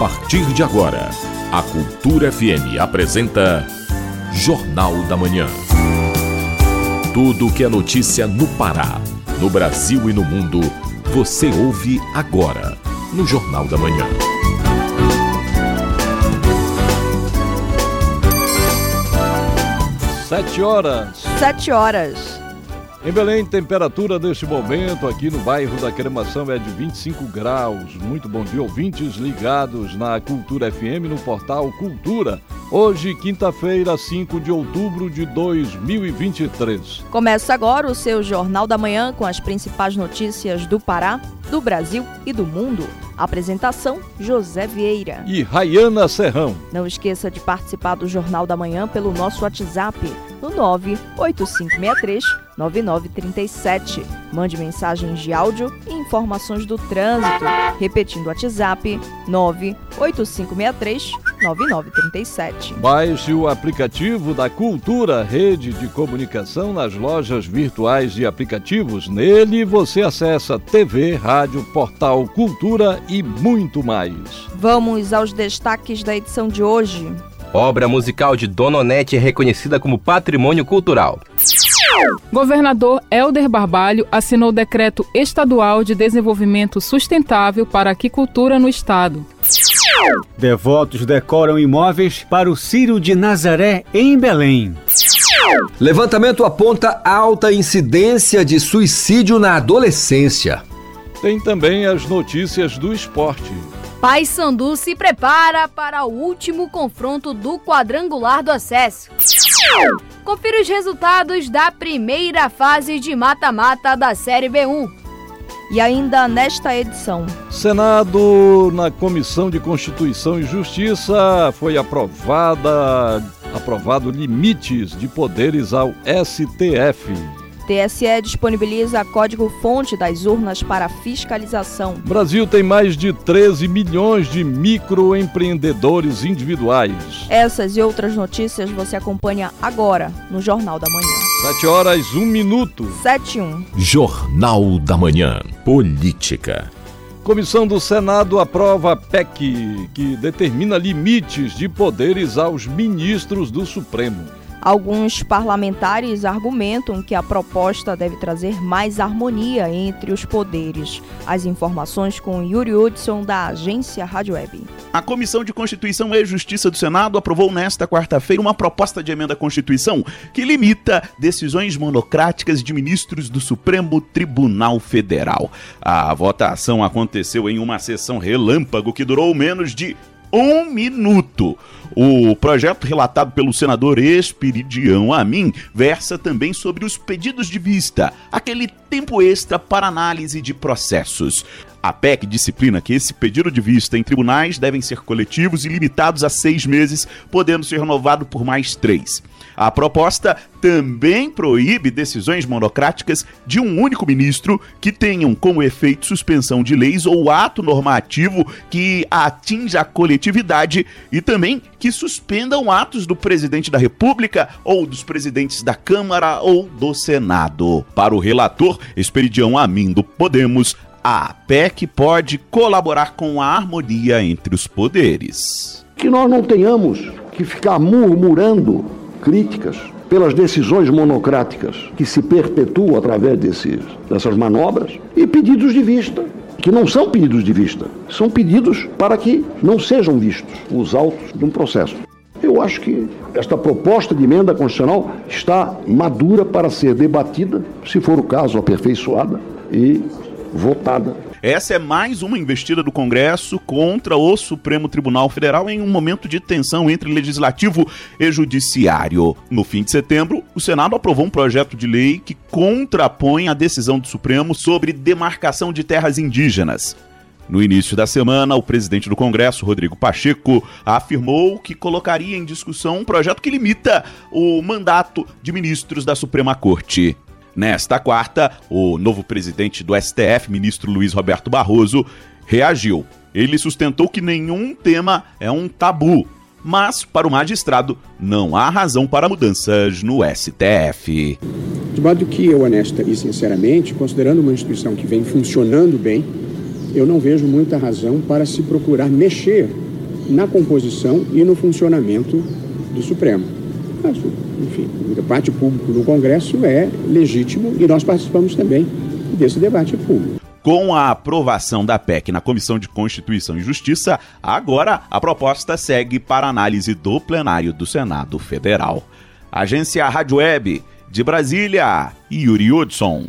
partir de agora, a Cultura FM apresenta Jornal da Manhã. Tudo o que é notícia no Pará, no Brasil e no mundo, você ouve agora no Jornal da Manhã. Sete horas. Sete horas. Em Belém, temperatura neste momento aqui no bairro da Cremação é de 25 graus. Muito bom dia, ouvintes ligados na Cultura FM no portal Cultura. Hoje, quinta-feira, 5 de outubro de 2023. Começa agora o seu Jornal da Manhã com as principais notícias do Pará, do Brasil e do mundo. Apresentação: José Vieira e Rayana Serrão. Não esqueça de participar do Jornal da Manhã pelo nosso WhatsApp no 98563 9937. Mande mensagens de áudio e informações do trânsito. Repetindo o WhatsApp 98563 9937. Baixe o aplicativo da Cultura, rede de comunicação nas lojas virtuais de aplicativos. Nele você acessa TV, rádio, portal Cultura e muito mais. Vamos aos destaques da edição de hoje. Obra musical de Dona Onete é reconhecida como patrimônio cultural. Governador Helder Barbalho assinou decreto estadual de desenvolvimento sustentável para a aquicultura no estado. Devotos decoram imóveis para o Círio de Nazaré em Belém. Levantamento aponta alta incidência de suicídio na adolescência. Tem também as notícias do esporte. Paysandu se prepara para o último confronto do quadrangular do acesso. Confira os resultados da primeira fase de mata-mata da Série B1. E ainda nesta edição. Senado, na Comissão de Constituição e Justiça, foi aprovada aprovado limites de poderes ao STF. TSE disponibiliza código-fonte das urnas para fiscalização. Brasil tem mais de 13 milhões de microempreendedores individuais. Essas e outras notícias você acompanha agora no Jornal da Manhã. 7 horas, 1 minuto. 7 e 1. Jornal da Manhã. Política. Comissão do Senado aprova a PEC, que determina limites de poderes aos ministros do Supremo. Alguns parlamentares argumentam que a proposta deve trazer mais harmonia entre os poderes. As informações com Yuri Hudson, da agência Rádio Web. A Comissão de Constituição e Justiça do Senado aprovou nesta quarta-feira uma proposta de emenda à Constituição que limita decisões monocráticas de ministros do Supremo Tribunal Federal. A votação aconteceu em uma sessão relâmpago que durou menos de um minuto. O projeto relatado pelo senador Espiridião Amin versa também sobre os pedidos de vista, aquele tempo extra para análise de processos. A PEC disciplina que esse pedido de vista em tribunais devem ser coletivos e limitados a seis meses, podendo ser renovado por mais três. A proposta também proíbe decisões monocráticas de um único ministro que tenham como efeito suspensão de leis ou ato normativo que atinja a coletividade e também que suspendam atos do presidente da República ou dos presidentes da Câmara ou do Senado. Para o relator Esperidião Amin do Podemos, a PEC pode colaborar com a harmonia entre os poderes. Que nós não tenhamos que ficar murmurando críticas pelas decisões monocráticas que se perpetuam através desses, dessas manobras e pedidos de vista, que não são pedidos de vista, são pedidos para que não sejam vistos os autos de um processo. Eu acho que esta proposta de emenda constitucional está madura para ser debatida, se for o caso, aperfeiçoada e votada. Essa é mais uma investida do Congresso contra o Supremo Tribunal Federal em um momento de tensão entre legislativo e judiciário. No fim de setembro, o Senado aprovou um projeto de lei que contrapõe a decisão do Supremo sobre demarcação de terras indígenas. No início da semana, o presidente do Congresso, Rodrigo Pacheco, afirmou que colocaria em discussão um projeto que limita o mandato de ministros da Suprema Corte. Nesta quarta, o novo presidente do STF, ministro Luiz Roberto Barroso, reagiu. Ele sustentou que nenhum tema é um tabu, mas para o magistrado não há razão para mudanças no STF. De modo que eu, honesta e sinceramente, considerando uma instituição que vem funcionando bem, eu não vejo muita razão para se procurar mexer na composição e no funcionamento do Supremo. Mas, enfim, o debate público no Congresso é legítimo e nós participamos também desse debate público. Com a aprovação da PEC na Comissão de Constituição e Justiça, agora a proposta segue para análise do plenário do Senado Federal. Agência Rádio Web de Brasília, Yuri Hudson.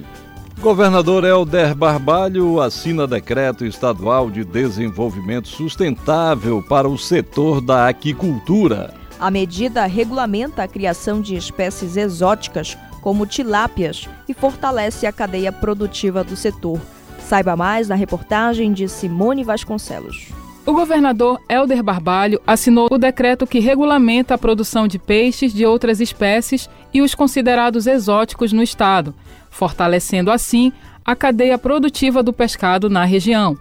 Governador Helder Barbalho assina decreto estadual de desenvolvimento sustentável para o setor da aquicultura. A medida regulamenta a criação de espécies exóticas, como tilápias, e fortalece a cadeia produtiva do setor. Saiba mais na reportagem de Simone Vasconcelos. O governador Helder Barbalho assinou o decreto que regulamenta a produção de peixes de outras espécies e os considerados exóticos no estado, fortalecendo assim a cadeia produtiva do pescado na região.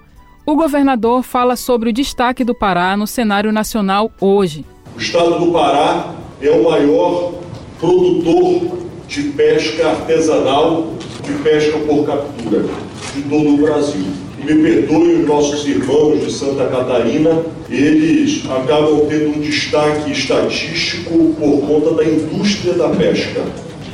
O governador fala sobre o destaque do Pará no cenário nacional hoje. O estado do Pará é o maior produtor de pesca artesanal, de pesca por captura de todo o Brasil me perdoem os nossos irmãos de Santa Catarina, eles acabam tendo um destaque estatístico por conta da indústria da pesca.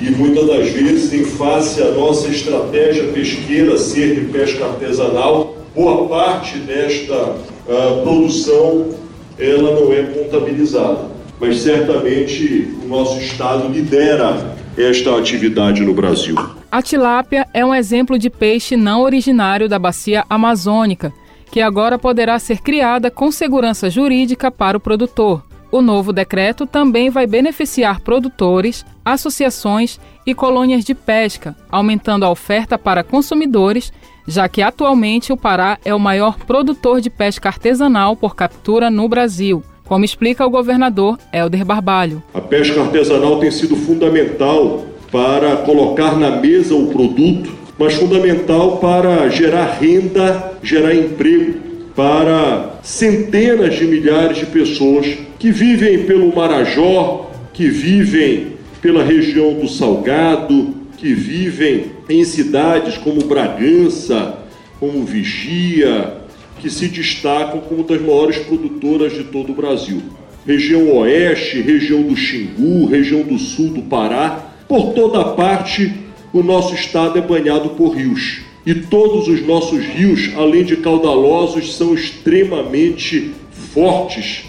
E muitas das vezes, em face à nossa estratégia pesqueira ser de pesca artesanal, boa parte desta uh, produção ela não é contabilizada. Mas certamente o nosso Estado lidera esta atividade no Brasil. A tilápia é um exemplo de peixe não originário da bacia amazônica, que agora poderá ser criada com segurança jurídica para o produtor. O novo decreto também vai beneficiar produtores, associações e colônias de pesca, aumentando a oferta para consumidores, já que atualmente o Pará é o maior produtor de pesca artesanal por captura no Brasil como explica o governador Helder Barbalho. A pesca artesanal tem sido fundamental para colocar na mesa o produto, mas fundamental para gerar renda, gerar emprego para centenas de milhares de pessoas que vivem pelo Marajó, que vivem pela região do Salgado, que vivem em cidades como Bragança, como Vigia, que se destacam como das maiores produtoras de todo o Brasil. Região Oeste, região do Xingu, região do Sul do Pará, por toda parte o nosso estado é banhado por rios. E todos os nossos rios, além de caudalosos, são extremamente fortes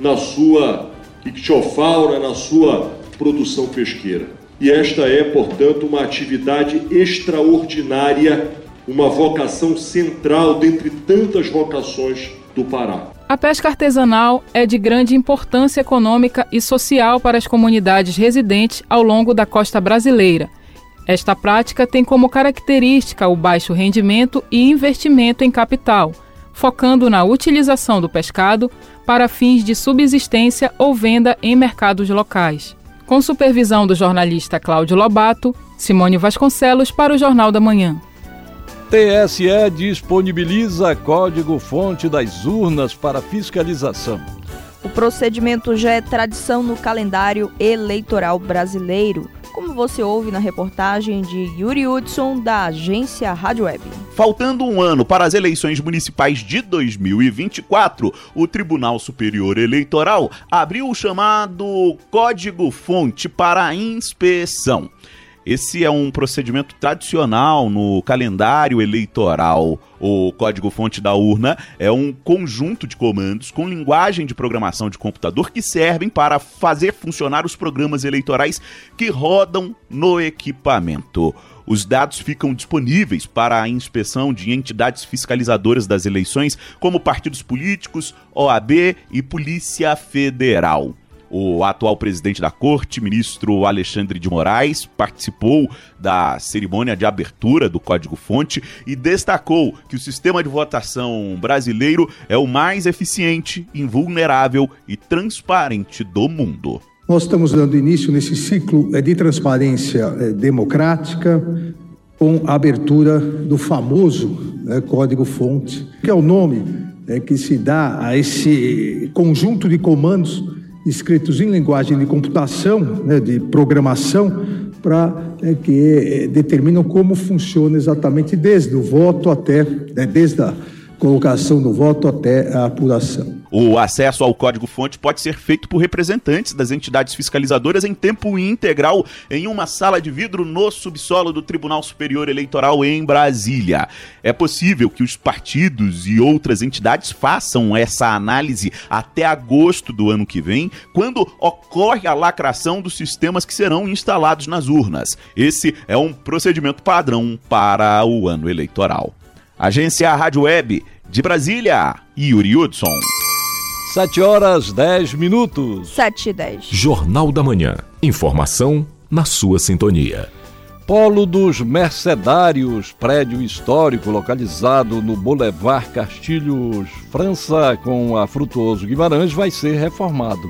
na sua ictiofauna, na sua produção pesqueira. E esta é, portanto, uma atividade extraordinária uma vocação central dentre tantas vocações do Pará. A pesca artesanal é de grande importância econômica e social para as comunidades residentes ao longo da costa brasileira. Esta prática tem como característica o baixo rendimento e investimento em capital, focando na utilização do pescado para fins de subsistência ou venda em mercados locais. Com supervisão do jornalista Cláudio Lobato, Simone Vasconcelos para o Jornal da Manhã. TSE disponibiliza código-fonte das urnas para fiscalização. O procedimento já é tradição no calendário eleitoral brasileiro, como você ouve na reportagem de Yuri Hudson, da agência Rádio Web. Faltando um ano para as eleições municipais de 2024, o Tribunal Superior Eleitoral abriu o chamado Código-Fonte para inspeção. Esse é um procedimento tradicional no calendário eleitoral. O código-fonte da urna é um conjunto de comandos com linguagem de programação de computador que servem para fazer funcionar os programas eleitorais que rodam no equipamento. Os dados ficam disponíveis para a inspeção de entidades fiscalizadoras das eleições, como partidos políticos, OAB e Polícia Federal. O atual presidente da corte, ministro Alexandre de Moraes, participou da cerimônia de abertura do Código-Fonte e destacou que o sistema de votação brasileiro é o mais eficiente, invulnerável e transparente do mundo. Nós estamos dando início nesse ciclo é, de transparência é, democrática com a abertura do famoso né, Código-Fonte, que é o nome é, que se dá a esse conjunto de comandos escritos em linguagem de computação, né, de programação, para é, que é, determinam como funciona exatamente desde o voto até, né, desde a colocação do voto até a apuração. O acesso ao código-fonte pode ser feito por representantes das entidades fiscalizadoras em tempo integral em uma sala de vidro no subsolo do Tribunal Superior Eleitoral em Brasília. É possível que os partidos e outras entidades façam essa análise até agosto do ano que vem, quando ocorre a lacração dos sistemas que serão instalados nas urnas. Esse é um procedimento padrão para o ano eleitoral. Agência Rádio Web de Brasília, Yuri Hudson. 7 horas 10 minutos. 7 e 10. Jornal da Manhã. Informação na sua sintonia. Polo dos Mercedários, prédio histórico localizado no Boulevard Castilhos, França, com a Frutuoso Guimarães, vai ser reformado.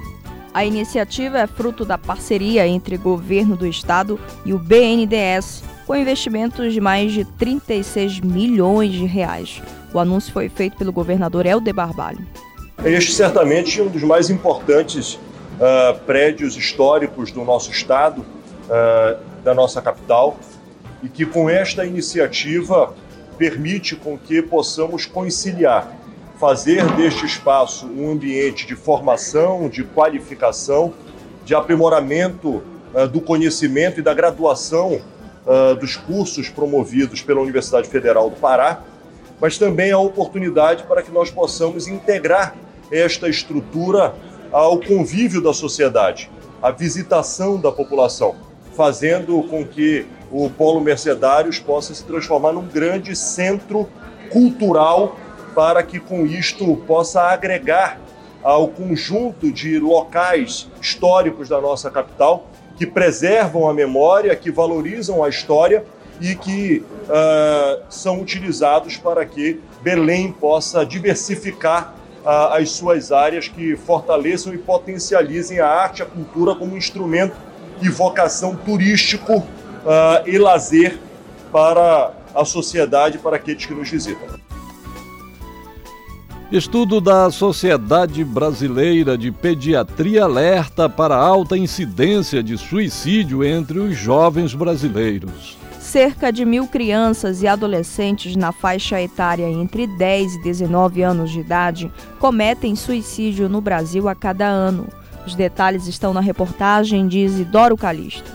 A iniciativa é fruto da parceria entre o governo do estado e o BNDES, com investimentos de mais de 36 milhões de reais. O anúncio foi feito pelo governador Helder Barbalho. Este certamente é um dos mais importantes uh, prédios históricos do nosso estado, uh, da nossa capital, e que com esta iniciativa permite com que possamos conciliar, fazer deste espaço um ambiente de formação, de qualificação, de aprimoramento uh, do conhecimento e da graduação dos cursos promovidos pela Universidade Federal do Pará, mas também a oportunidade para que nós possamos integrar esta estrutura ao convívio da sociedade, à visitação da população, fazendo com que o Polo Mercedários possa se transformar num grande centro cultural para que com isto possa agregar ao conjunto de locais históricos da nossa capital que preservam a memória, que valorizam a história e que uh, são utilizados para que Belém possa diversificar as suas áreas, que fortaleçam e potencializem a arte e a cultura como instrumento de vocação turístico e lazer para a sociedade, para aqueles que nos visitam. Estudo da Sociedade Brasileira de Pediatria alerta para alta incidência de suicídio entre os jovens brasileiros. Cerca de mil crianças e adolescentes na faixa etária entre 10 e 19 anos de idade cometem suicídio no Brasil a cada ano. Os detalhes estão na reportagem de Isidoro Calixto.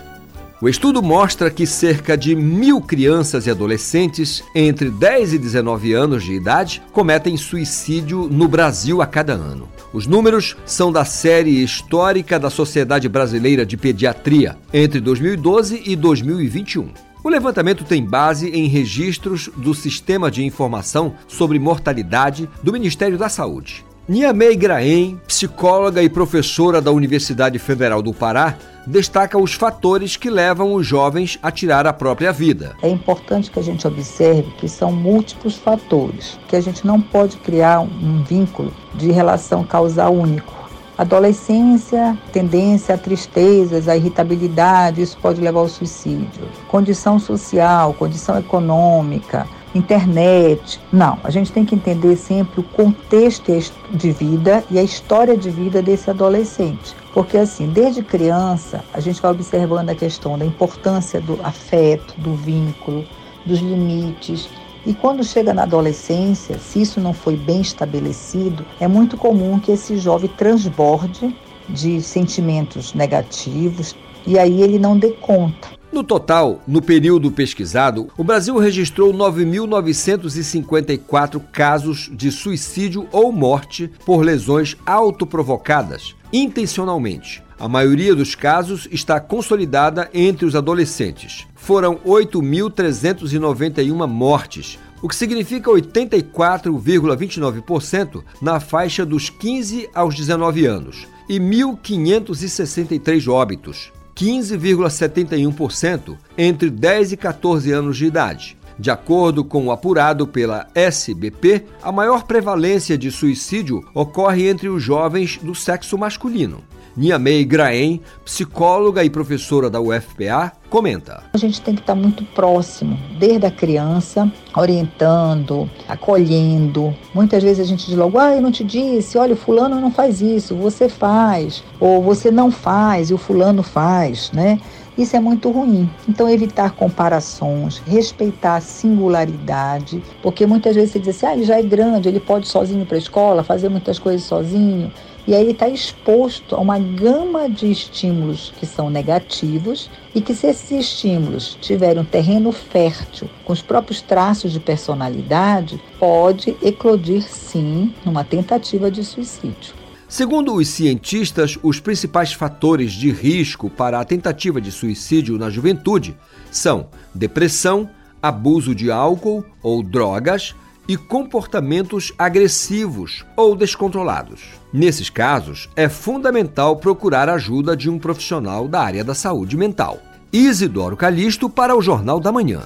O estudo mostra que cerca de mil crianças e adolescentes entre 10 e 19 anos de idade cometem suicídio no Brasil a cada ano. Os números são da série histórica da Sociedade Brasileira de Pediatria entre 2012 e 2021. O levantamento tem base em registros do Sistema de Informação sobre Mortalidade do Ministério da Saúde. Niamey Graem, psicóloga e professora da Universidade Federal do Pará, destaca os fatores que levam os jovens a tirar a própria vida. É importante que a gente observe que são múltiplos fatores, que a gente não pode criar um vínculo de relação causal único. Adolescência, tendência a tristezas, a irritabilidade, isso pode levar ao suicídio. Condição social, condição econômica, internet. Não, a gente tem que entender sempre o contexto de vida e a história de vida desse adolescente. Porque assim, desde criança, a gente vai observando a questão da importância do afeto, do vínculo, dos limites. E quando chega na adolescência, se isso não foi bem estabelecido, é muito comum que esse jovem transborde de sentimentos negativos e aí ele não dê conta. No total, no período pesquisado, o Brasil registrou 9.954 casos de suicídio ou morte por lesões autoprovocadas, intencionalmente. A maioria dos casos está consolidada entre os adolescentes. Foram 8.391 mortes, o que significa 84,29% na faixa dos 15 aos 19 anos, e 1.563 óbitos. 15,71% entre 10 e 14 anos de idade. De acordo com o apurado pela SBP, a maior prevalência de suicídio ocorre entre os jovens do sexo masculino. Niamey Graem, psicóloga e professora da UFPA, comenta. A gente tem que estar muito próximo, desde a criança, orientando, acolhendo. Muitas vezes a gente diz logo, ah, eu não te disse, olha, o fulano não faz isso, você faz, ou você não faz e o fulano faz, né? Isso é muito ruim. Então, evitar comparações, respeitar a singularidade, porque muitas vezes você diz assim, ah, ele já é grande, ele pode ir sozinho para a escola, fazer muitas coisas sozinho. E aí ele está exposto a uma gama de estímulos que são negativos e que se esses estímulos tiverem um terreno fértil com os próprios traços de personalidade, pode eclodir sim numa tentativa de suicídio. Segundo os cientistas, os principais fatores de risco para a tentativa de suicídio na juventude são depressão, abuso de álcool ou drogas e comportamentos agressivos ou descontrolados. Nesses casos, é fundamental procurar a ajuda de um profissional da área da saúde mental. Isidoro Calixto para o Jornal da Manhã.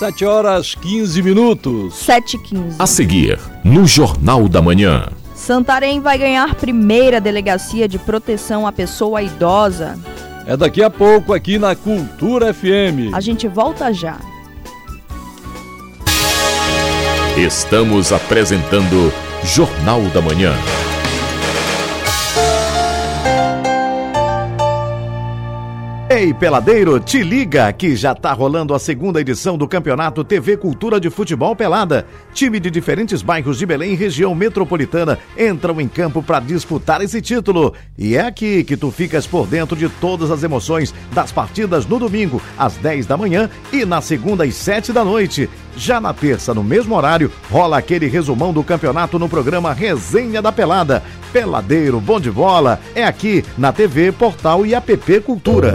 7 horas 15 minutos. 7 15. A seguir, no Jornal da Manhã. Santarém vai ganhar primeira delegacia de proteção à pessoa idosa. É daqui a pouco aqui na Cultura FM. A gente volta já. Estamos apresentando Jornal da Manhã. Ei, peladeiro, te liga que já tá rolando a segunda edição do Campeonato TV Cultura de Futebol Pelada. Time de diferentes bairros de Belém e região metropolitana entram em campo para disputar esse título. E é aqui que tu ficas por dentro de todas as emoções das partidas no domingo, às 10 da manhã e na segunda às 7 da noite. Já na terça, no mesmo horário, rola aquele resumão do campeonato no programa Resenha da Pelada. Peladeiro, bom de bola, é aqui na TV, Portal e App Cultura.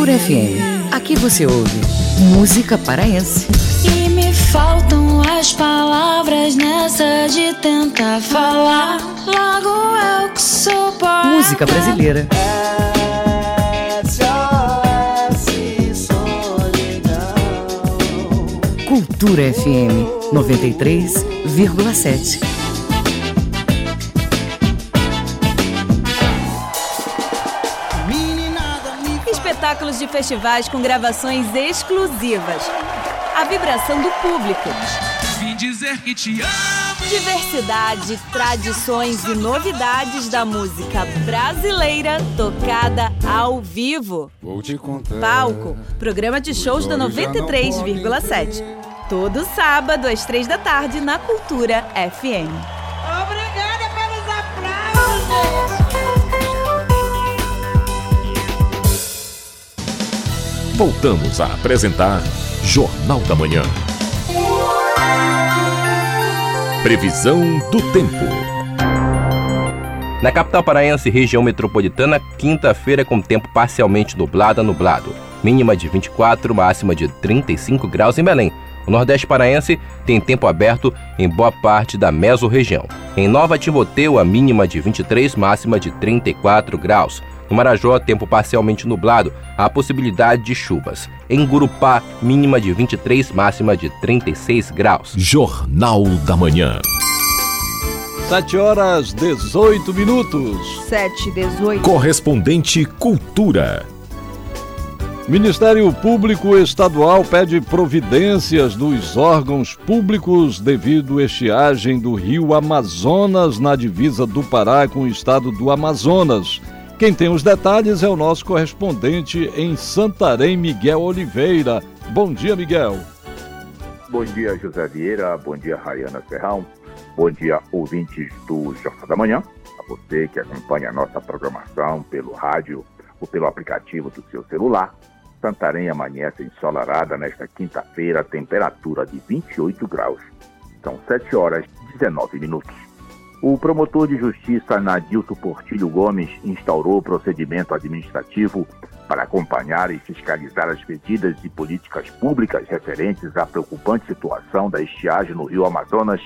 Cultura FM. Aqui você ouve música paraense. E me faltam as palavras nessa de tentar falar. Logo eu que sou poeta. Música brasileira. Cultura FM 93,7. De festivais com gravações exclusivas. A vibração do público. Vim dizer que te amo. Diversidade, tradições e novidades da música brasileira tocada ao vivo. Vou te contar. Palco, programa de shows da 93,7. Todo sábado às três da tarde na Cultura FM. Voltamos a apresentar Jornal da Manhã. Previsão do tempo. Na capital paraense, região metropolitana, quinta-feira com tempo parcialmente nublado a nublado. Mínima de 24, máxima de 35 graus em Belém. O Nordeste paraense tem tempo aberto em boa parte da mesorregião. Em Nova Timoteu, a mínima de 23, máxima de 34 graus. No Marajó, tempo parcialmente nublado, há possibilidade de chuvas. Em Gurupá, mínima de 23, máxima de 36 graus. Jornal da Manhã. 7 horas 18 minutos. 7 18. Correspondente Cultura. Ministério Público Estadual pede providências dos órgãos públicos devido à estiagem do rio Amazonas na divisa do Pará com o estado do Amazonas. Quem tem os detalhes é o nosso correspondente em Santarém, Miguel Oliveira. Bom dia, Miguel. Bom dia, José Vieira. Bom dia, Rayana Ferrão. Bom dia, ouvintes do Jornal da Manhã. A você que acompanha a nossa programação pelo rádio ou pelo aplicativo do seu celular. Santarém amanhece ensolarada nesta quinta-feira, temperatura de 28 graus. São 7 horas e 19 minutos. O promotor de justiça Nadilto Portilho Gomes instaurou o procedimento administrativo para acompanhar e fiscalizar as medidas e políticas públicas referentes à preocupante situação da estiagem no rio Amazonas,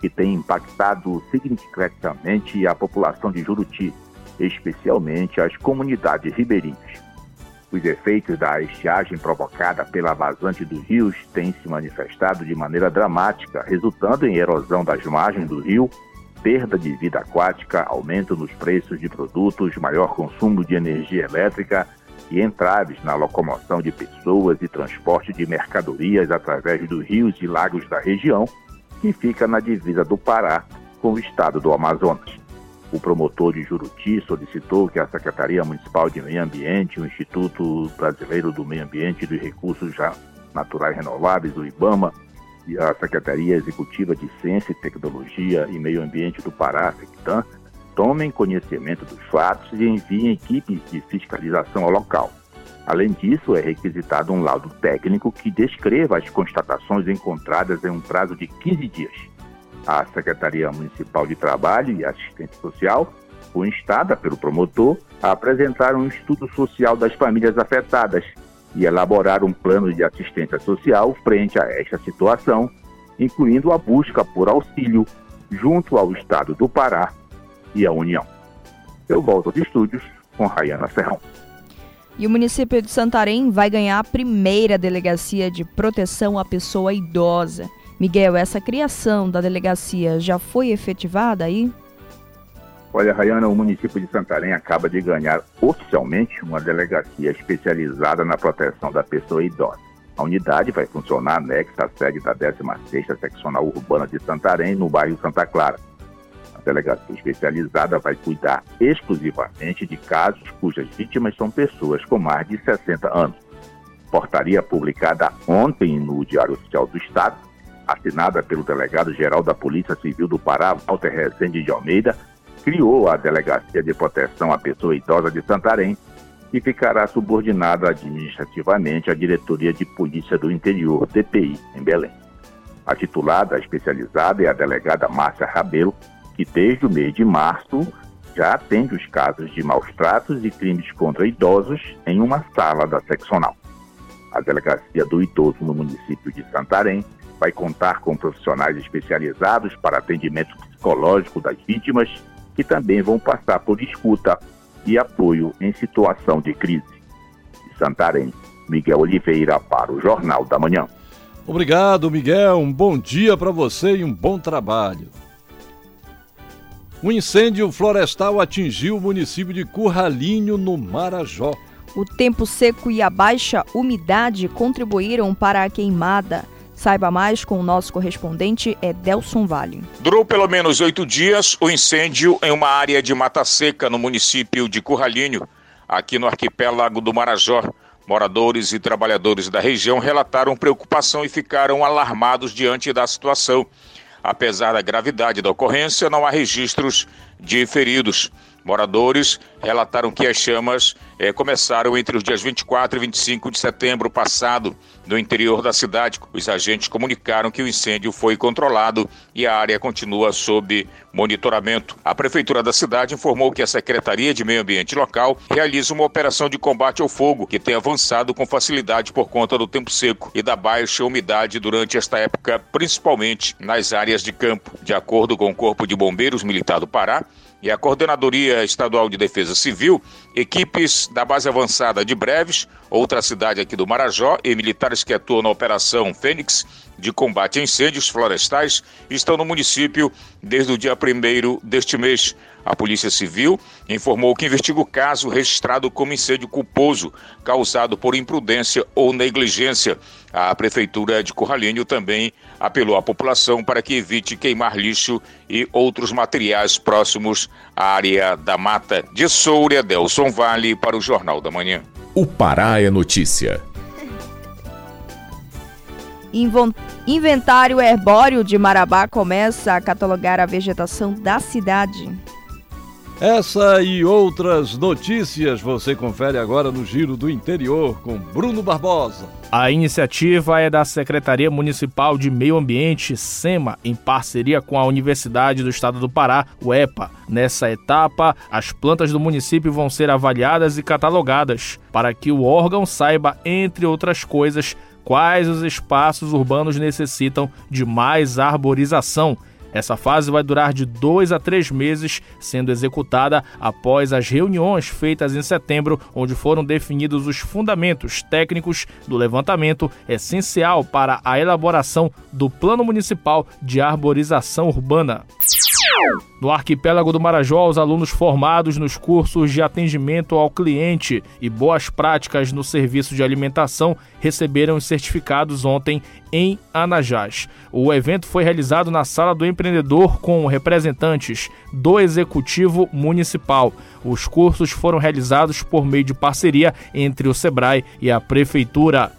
que tem impactado significativamente a população de Juruti, especialmente as comunidades ribeirinhas. Os efeitos da estiagem provocada pela vazante dos rios têm se manifestado de maneira dramática, resultando em erosão das margens do rio perda de vida aquática, aumento nos preços de produtos, maior consumo de energia elétrica e entraves na locomoção de pessoas e transporte de mercadorias através dos rios e lagos da região, que fica na divisa do Pará com o estado do Amazonas. O promotor de Juruti solicitou que a Secretaria Municipal de Meio Ambiente, o Instituto Brasileiro do Meio Ambiente e dos Recursos Naturais Renováveis, o IBAMA, e a Secretaria Executiva de Ciência Tecnologia e Meio Ambiente do Pará, SECTAN, tomem conhecimento dos fatos e enviem equipes de fiscalização ao local. Além disso, é requisitado um laudo técnico que descreva as constatações encontradas em um prazo de 15 dias. A Secretaria Municipal de Trabalho e Assistência Social foi instada pelo promotor a apresentar um estudo social das famílias afetadas e elaborar um plano de assistência social frente a esta situação, incluindo a busca por auxílio junto ao Estado do Pará e à União. Eu volto aos estúdios com Rayana Serrão. E o município de Santarém vai ganhar a primeira delegacia de proteção à pessoa idosa. Miguel, essa criação da delegacia já foi efetivada aí? Olha, Rayana, o município de Santarém acaba de ganhar oficialmente uma delegacia especializada na proteção da pessoa idosa. A unidade vai funcionar anexa à sede da 16ª Seccional Urbana de Santarém, no bairro Santa Clara. A delegacia especializada vai cuidar exclusivamente de casos cujas vítimas são pessoas com mais de 60 anos. Portaria publicada ontem no Diário Oficial do Estado, assinada pelo delegado-geral da Polícia Civil do Pará, Walter Rezende de Almeida, criou a Delegacia de Proteção à Pessoa Idosa de Santarém e ficará subordinada administrativamente à Diretoria de Polícia do Interior, DPI, em Belém. A titulada especializada é a delegada Márcia Rabelo, que desde o mês de março já atende os casos de maus tratos e crimes contra idosos em uma sala da seccional. A Delegacia do Idoso no município de Santarém vai contar com profissionais especializados para atendimento psicológico das vítimas que também vão passar por escuta e apoio em situação de crise. De Santarém, Miguel Oliveira para o Jornal da Manhã. Obrigado, Miguel. Um bom dia para você e um bom trabalho. Um incêndio florestal atingiu o município de Curralinho, no Marajó. O tempo seco e a baixa umidade contribuíram para a queimada. Saiba mais com o nosso correspondente Edelson Vale. Durou pelo menos oito dias o incêndio em uma área de mata seca no município de Curralinho, aqui no arquipélago do Marajó. Moradores e trabalhadores da região relataram preocupação e ficaram alarmados diante da situação. Apesar da gravidade da ocorrência, não há registros de feridos. Moradores relataram que as chamas eh, começaram entre os dias 24 e 25 de setembro passado, no interior da cidade. Os agentes comunicaram que o incêndio foi controlado e a área continua sob monitoramento. A Prefeitura da cidade informou que a Secretaria de Meio Ambiente local realiza uma operação de combate ao fogo, que tem avançado com facilidade por conta do tempo seco e da baixa umidade durante esta época, principalmente nas áreas de campo. De acordo com o Corpo de Bombeiros Militar do Pará, e a Coordenadoria Estadual de Defesa Civil, equipes da base avançada de Breves, outra cidade aqui do Marajó, e militares que atuam na Operação Fênix de combate a incêndios florestais estão no município desde o dia 1 deste mês. A Polícia Civil informou que investiga o caso registrado como incêndio culposo, causado por imprudência ou negligência. A Prefeitura de Curralinho também apelou à população para que evite queimar lixo e outros materiais próximos à área da mata. De Soura, Delson Vale, para o Jornal da Manhã. O Pará é notícia. Inventário herbóreo de Marabá começa a catalogar a vegetação da cidade. Essa e outras notícias você confere agora no Giro do Interior com Bruno Barbosa. A iniciativa é da Secretaria Municipal de Meio Ambiente, SEMA, em parceria com a Universidade do Estado do Pará, UEPA. Nessa etapa, as plantas do município vão ser avaliadas e catalogadas, para que o órgão saiba, entre outras coisas, quais os espaços urbanos necessitam de mais arborização essa fase vai durar de dois a três meses, sendo executada após as reuniões feitas em setembro, onde foram definidos os fundamentos técnicos do levantamento essencial para a elaboração do Plano Municipal de Arborização Urbana. No arquipélago do Marajó, os alunos formados nos cursos de atendimento ao cliente e boas práticas no serviço de alimentação receberam os certificados ontem em Anajás. O evento foi realizado na Sala do Empreendedor com representantes do Executivo Municipal. Os cursos foram realizados por meio de parceria entre o SEBRAE e a Prefeitura.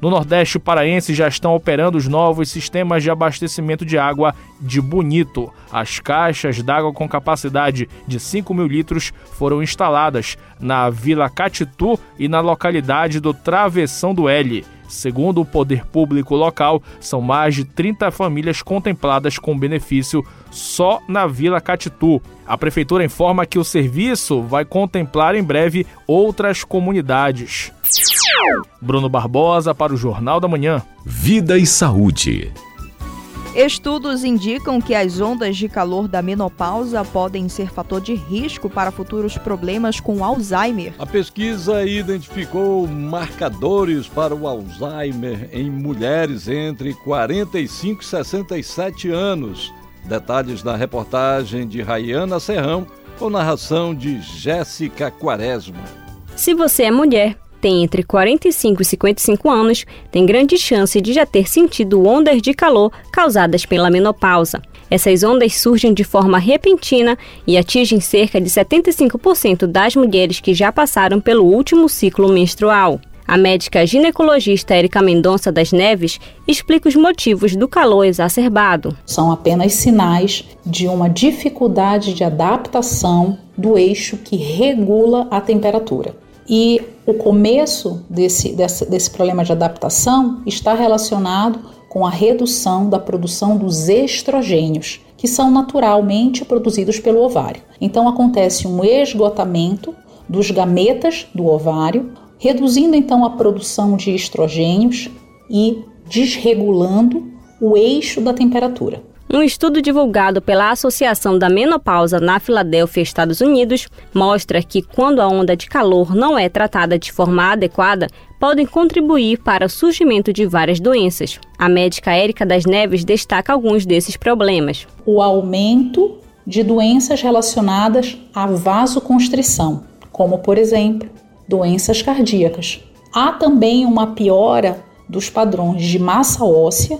No Nordeste paraense já estão operando os novos sistemas de abastecimento de água de Bonito. As caixas d'água com capacidade de 5 mil litros foram instaladas na Vila Catitu e na localidade do Travessão do L. Segundo o poder público local, são mais de 30 famílias contempladas com benefício só na Vila Catitu. A prefeitura informa que o serviço vai contemplar em breve outras comunidades. Bruno Barbosa para o Jornal da Manhã. Vida e Saúde. Estudos indicam que as ondas de calor da menopausa podem ser fator de risco para futuros problemas com Alzheimer. A pesquisa identificou marcadores para o Alzheimer em mulheres entre 45 e 67 anos. Detalhes na reportagem de Rayana Serrão, com narração de Jéssica Quaresma. Se você é mulher, tem entre 45 e 55 anos tem grande chance de já ter sentido ondas de calor causadas pela menopausa. Essas ondas surgem de forma repentina e atingem cerca de 75% das mulheres que já passaram pelo último ciclo menstrual. A médica ginecologista Erika Mendonça das Neves explica os motivos do calor exacerbado. São apenas sinais de uma dificuldade de adaptação do eixo que regula a temperatura. E o começo desse, desse, desse problema de adaptação está relacionado com a redução da produção dos estrogênios, que são naturalmente produzidos pelo ovário. Então acontece um esgotamento dos gametas do ovário, reduzindo então a produção de estrogênios e desregulando o eixo da temperatura. Um estudo divulgado pela Associação da Menopausa na Filadélfia, Estados Unidos, mostra que quando a onda de calor não é tratada de forma adequada, podem contribuir para o surgimento de várias doenças. A médica Érica das Neves destaca alguns desses problemas. O aumento de doenças relacionadas à vasoconstrição, como por exemplo, doenças cardíacas. Há também uma piora dos padrões de massa óssea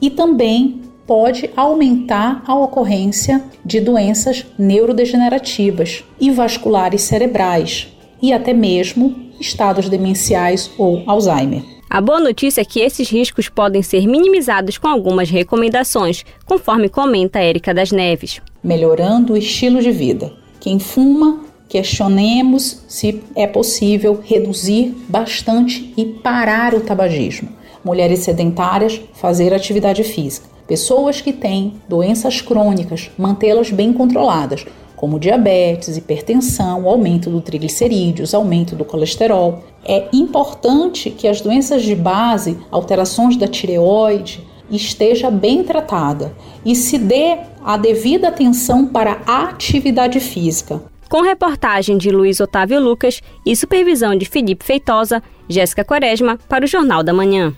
e também pode aumentar a ocorrência de doenças neurodegenerativas e vasculares cerebrais e até mesmo estados demenciais ou Alzheimer. A boa notícia é que esses riscos podem ser minimizados com algumas recomendações, conforme comenta Érica das Neves. Melhorando o estilo de vida. Quem fuma, questionemos se é possível reduzir bastante e parar o tabagismo. Mulheres sedentárias, fazer atividade física Pessoas que têm doenças crônicas, mantê-las bem controladas, como diabetes, hipertensão, aumento do triglicerídeos, aumento do colesterol. É importante que as doenças de base, alterações da tireoide, esteja bem tratada e se dê a devida atenção para a atividade física. Com reportagem de Luiz Otávio Lucas e supervisão de Felipe Feitosa, Jéssica Quaresma para o Jornal da Manhã.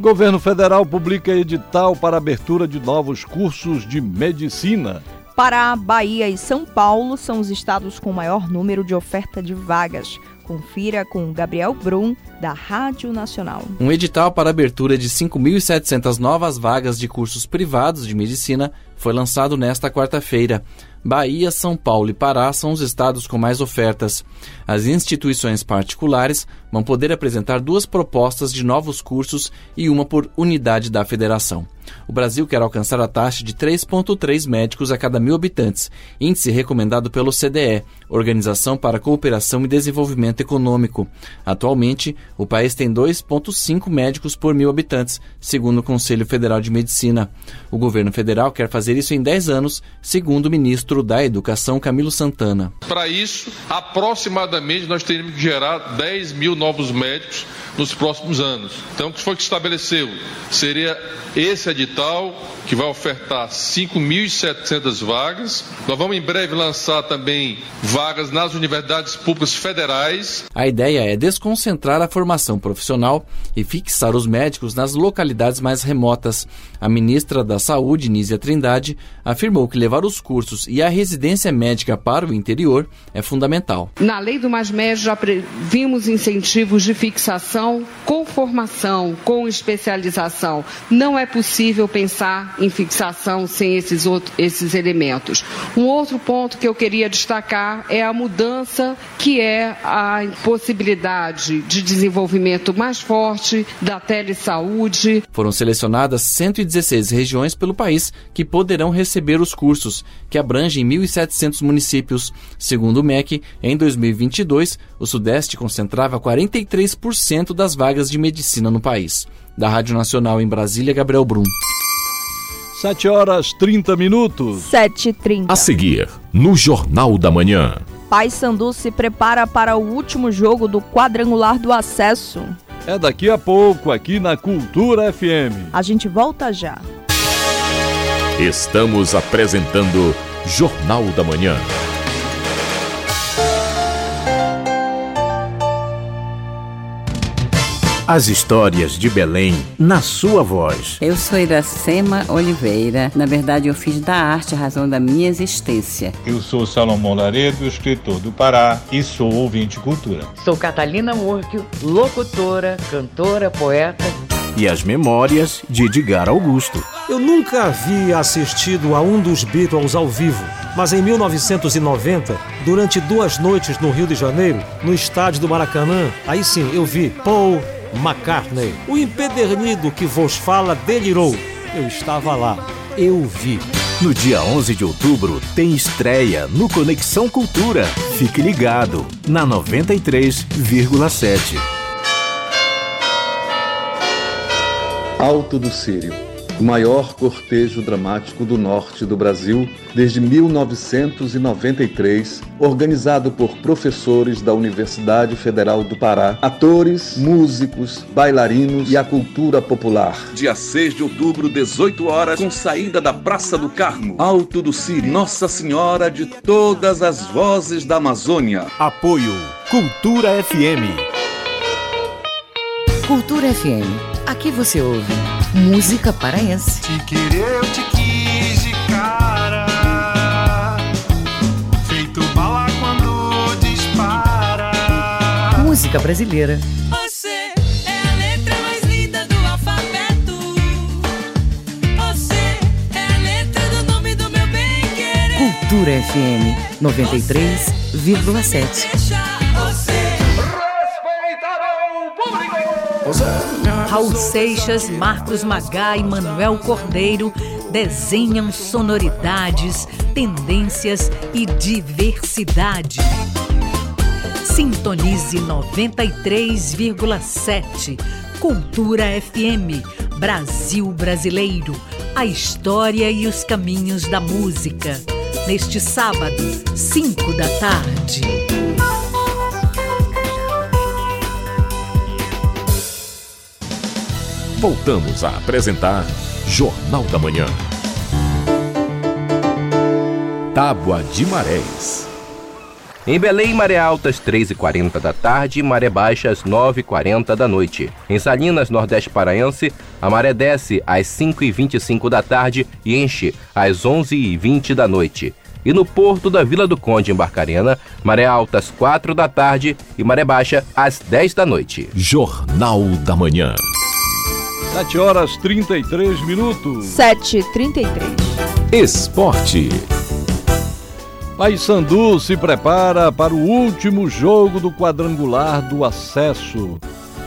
Governo federal publica edital para abertura de novos cursos de medicina. Pará, Bahia e São Paulo são os estados com maior número de oferta de vagas. Confira com Gabriel Brum, da Rádio Nacional. Um edital para abertura de 5.700 novas vagas de cursos privados de medicina foi lançado nesta quarta-feira. Bahia, São Paulo e Pará são os estados com mais ofertas. As instituições particulares vão poder apresentar duas propostas de novos cursos e uma por unidade da federação. O Brasil quer alcançar a taxa de 3,3 médicos a cada mil habitantes, índice recomendado pelo CDE, Organização para a Cooperação e Desenvolvimento Econômico. Atualmente, o país tem 2,5 médicos por mil habitantes, segundo o Conselho Federal de Medicina. O governo federal quer fazer isso em 10 anos, segundo o ministro da Educação, Camilo Santana. Para isso, aproximadamente nós teríamos que gerar 10 mil novos médicos nos próximos anos. Então, o que foi que estabeleceu? Seria esse edital que vai ofertar 5.700 vagas. Nós vamos em breve lançar também vagas nas universidades públicas federais. A ideia é desconcentrar a formação profissional e fixar os médicos nas localidades mais remotas. A ministra da Saúde, Nízia Trindade, afirmou que levar os cursos e a residência médica para o interior é fundamental. Na lei do Mais Médio já vimos incentivos de fixação com formação, com especialização. Não é possível pensar em fixação sem esses, outros, esses elementos. Um outro ponto que eu queria destacar é a mudança que é a possibilidade de desenvolvimento mais forte da telesaúde. Foram selecionadas 116 regiões pelo país que poderão receber os cursos, que abrangem 1.700 municípios. Segundo o MEC, em 2022, o Sudeste concentrava 43% das vagas de medicina no país. Da Rádio Nacional em Brasília, Gabriel Brum. 7 horas 30 minutos. 7h30. A seguir, no Jornal da Manhã. Paysandu se prepara para o último jogo do quadrangular do acesso. É daqui a pouco, aqui na Cultura FM. A gente volta já. Estamos apresentando Jornal da Manhã. As histórias de Belém na sua voz. Eu sou Iracema Oliveira. Na verdade, eu fiz da arte a razão da minha existência. Eu sou Salomão Laredo, escritor do Pará e sou ouvinte de cultura. Sou Catalina Murquio, locutora, cantora, poeta. E as memórias de Edgar Augusto. Eu nunca havia assistido a um dos Beatles ao vivo, mas em 1990, durante duas noites no Rio de Janeiro, no estádio do Maracanã, aí sim eu vi Paul McCartney. O empedernido que vos fala delirou. Eu estava lá. Eu vi. No dia 11 de outubro tem estreia no Conexão Cultura. Fique ligado na 93,7. Alto do Sírio o maior cortejo dramático do norte do Brasil desde 1993, organizado por professores da Universidade Federal do Pará, atores, músicos, bailarinos e a cultura popular. Dia 6 de outubro, 18 horas, com saída da Praça do Carmo, Alto do Sírio, Nossa Senhora de todas as vozes da Amazônia. Apoio Cultura FM. Cultura FM. Aqui você ouve música paraense. Te querer, eu te quis de cara. Feito bala quando dispara. Música brasileira. Você é a letra mais linda do alfabeto. Você é a letra do nome do meu bem querer. Cultura FM 93,7. Raul Seixas, Marcos Magá e Manuel Cordeiro desenham sonoridades, tendências e diversidade. Sintonize 93,7. Cultura FM. Brasil Brasileiro. A história e os caminhos da música. Neste sábado, 5 da tarde. Voltamos a apresentar Jornal da Manhã. Tábua de Marés. Em Belém, maré alta às 3h40 da tarde e maré baixa às 9h40 da noite. Em Salinas, Nordeste Paraense, a maré desce às 5h25 da tarde e enche às 11h20 da noite. E no porto da Vila do Conde, em Barcarena, maré alta às 4 da tarde e maré baixa às 10 da noite. Jornal da Manhã. 7 horas 33 minutos. 7h33. Esporte. Paysandu se prepara para o último jogo do quadrangular do acesso.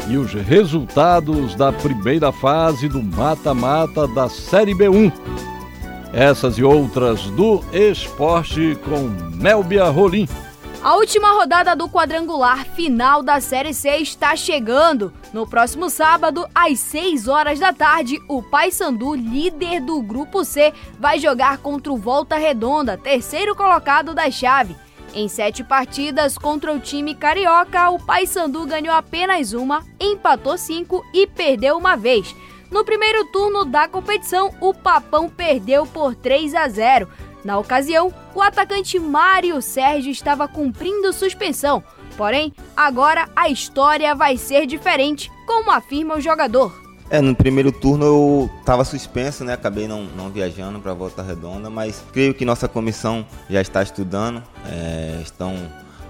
e os resultados da primeira fase do mata-mata da Série B1. Essas e outras do esporte com Melbia Rolim. A última rodada do quadrangular final da Série C está chegando. No próximo sábado, às 6 horas da tarde, o Paysandu, líder do Grupo C, vai jogar contra o Volta Redonda, terceiro colocado da chave. Em sete partidas contra o time carioca, o Paysandu ganhou apenas uma, empatou cinco e perdeu uma vez. No primeiro turno da competição, o Papão perdeu por 3 a 0. Na ocasião, o atacante Mário Sérgio estava cumprindo suspensão. Porém, agora a história vai ser diferente, como afirma o jogador. É, no primeiro turno eu estava suspenso, né? Acabei não, não viajando para Volta Redonda, mas creio que nossa comissão já está estudando, é, estão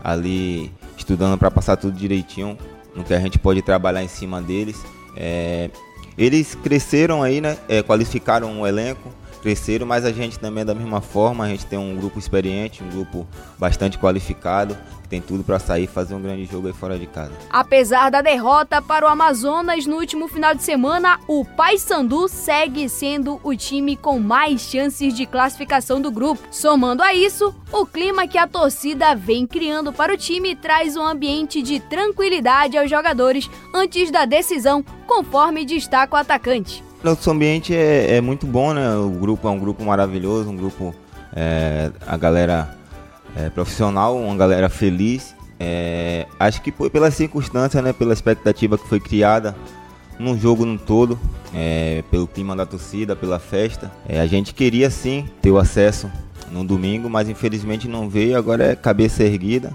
ali estudando para passar tudo direitinho, no que a gente pode trabalhar em cima deles. É, eles cresceram aí, né? É, qualificaram o elenco, cresceram, mas a gente também é da mesma forma, a gente tem um grupo experiente, um grupo bastante qualificado, que tem tudo para sair e fazer um grande jogo aí fora de casa. Apesar da derrota para o Amazonas no último final de semana, o Paysandu segue sendo o time com mais chances de classificação do grupo. Somando a isso, o clima que a torcida vem criando para o time traz um ambiente de tranquilidade aos jogadores antes da decisão, conforme destaca o atacante. Nosso ambiente é, é, muito bom, né? O grupo é um grupo maravilhoso, um grupo, é, a galera é, profissional, uma galera feliz. É, acho que foi pela circunstância, né? Pela expectativa que foi criada no jogo no todo, é, pelo clima da torcida, pela festa. É, a gente queria sim ter o acesso no domingo, mas infelizmente não veio. Agora é cabeça erguida,